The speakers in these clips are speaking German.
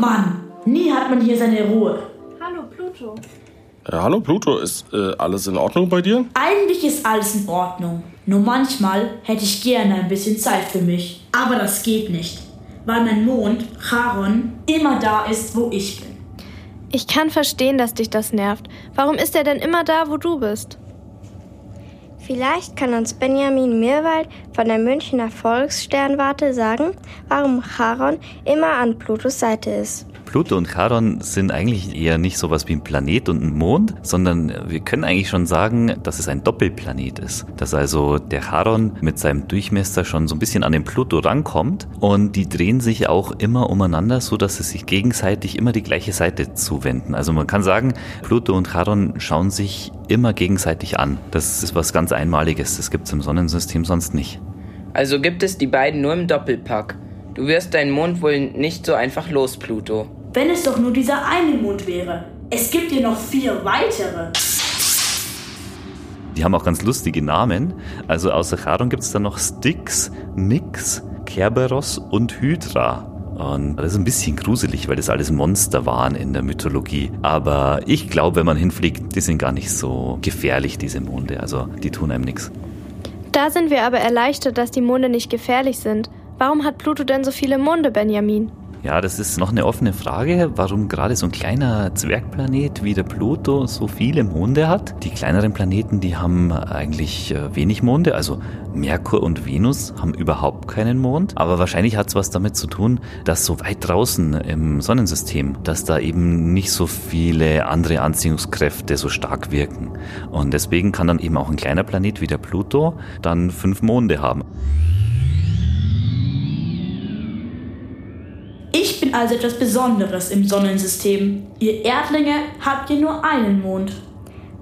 Mann, nie hat man hier seine Ruhe. Hallo Pluto. Äh, hallo Pluto, ist äh, alles in Ordnung bei dir? Eigentlich ist alles in Ordnung. Nur manchmal hätte ich gerne ein bisschen Zeit für mich. Aber das geht nicht, weil mein Mond, Charon, immer da ist, wo ich bin. Ich kann verstehen, dass dich das nervt. Warum ist er denn immer da, wo du bist? Vielleicht kann uns Benjamin Mirwald von der Münchner Volkssternwarte sagen, warum Charon immer an Plutos Seite ist. Pluto und Charon sind eigentlich eher nicht sowas wie ein Planet und ein Mond, sondern wir können eigentlich schon sagen, dass es ein Doppelplanet ist. Dass also der Charon mit seinem Durchmesser schon so ein bisschen an den Pluto rankommt und die drehen sich auch immer umeinander, so dass sie sich gegenseitig immer die gleiche Seite zuwenden. Also man kann sagen, Pluto und Charon schauen sich immer gegenseitig an. Das ist was ganz Einmaliges. Das gibt es im Sonnensystem sonst nicht. Also gibt es die beiden nur im Doppelpack. Du wirst deinen Mond wohl nicht so einfach los, Pluto. Wenn es doch nur dieser eine Mond wäre. Es gibt hier noch vier weitere. Die haben auch ganz lustige Namen. Also außer Charon gibt es dann noch Styx, Nyx, Kerberos und Hydra. Und das ist ein bisschen gruselig, weil das alles Monster waren in der Mythologie. Aber ich glaube, wenn man hinfliegt, die sind gar nicht so gefährlich, diese Monde. Also die tun einem nichts. Da sind wir aber erleichtert, dass die Monde nicht gefährlich sind. Warum hat Pluto denn so viele Monde, Benjamin? Ja, das ist noch eine offene Frage, warum gerade so ein kleiner Zwergplanet wie der Pluto so viele Monde hat. Die kleineren Planeten, die haben eigentlich äh, wenig Monde, also Merkur und Venus haben überhaupt keinen Mond. Aber wahrscheinlich hat es was damit zu tun, dass so weit draußen im Sonnensystem, dass da eben nicht so viele andere Anziehungskräfte so stark wirken. Und deswegen kann dann eben auch ein kleiner Planet wie der Pluto dann fünf Monde haben. Also etwas Besonderes im Sonnensystem. Ihr Erdlinge habt ihr nur einen Mond.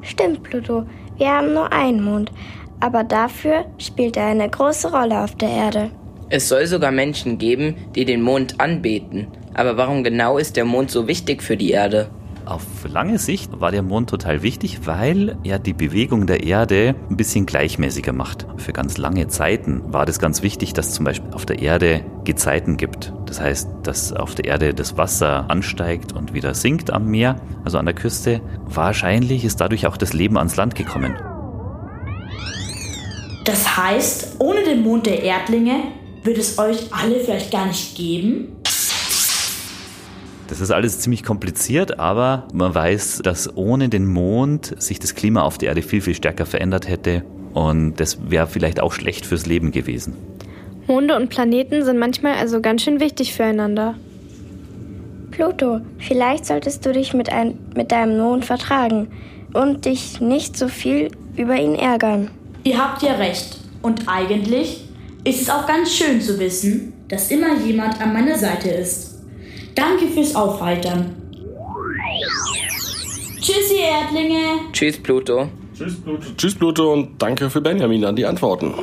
Stimmt, Pluto. Wir haben nur einen Mond. Aber dafür spielt er eine große Rolle auf der Erde. Es soll sogar Menschen geben, die den Mond anbeten. Aber warum genau ist der Mond so wichtig für die Erde? Auf lange Sicht war der Mond total wichtig, weil er die Bewegung der Erde ein bisschen gleichmäßiger macht. Für ganz lange Zeiten war das ganz wichtig, dass zum Beispiel auf der Erde Gezeiten gibt. Das heißt, dass auf der Erde das Wasser ansteigt und wieder sinkt am Meer, also an der Küste. Wahrscheinlich ist dadurch auch das Leben ans Land gekommen. Das heißt, ohne den Mond der Erdlinge wird es euch alle vielleicht gar nicht geben? Das ist alles ziemlich kompliziert, aber man weiß, dass ohne den Mond sich das Klima auf der Erde viel, viel stärker verändert hätte. Und das wäre vielleicht auch schlecht fürs Leben gewesen. Monde und Planeten sind manchmal also ganz schön wichtig füreinander. Pluto, vielleicht solltest du dich mit, ein, mit deinem Mond vertragen und dich nicht so viel über ihn ärgern. Ihr habt ja recht. Und eigentlich ist es auch ganz schön zu wissen, dass immer jemand an meiner Seite ist. Danke fürs Aufheitern. Tschüss, ihr Erdlinge. Tschüss, Pluto. Tschüss Pluto. Tschüss Pluto und danke für Benjamin an die Antworten.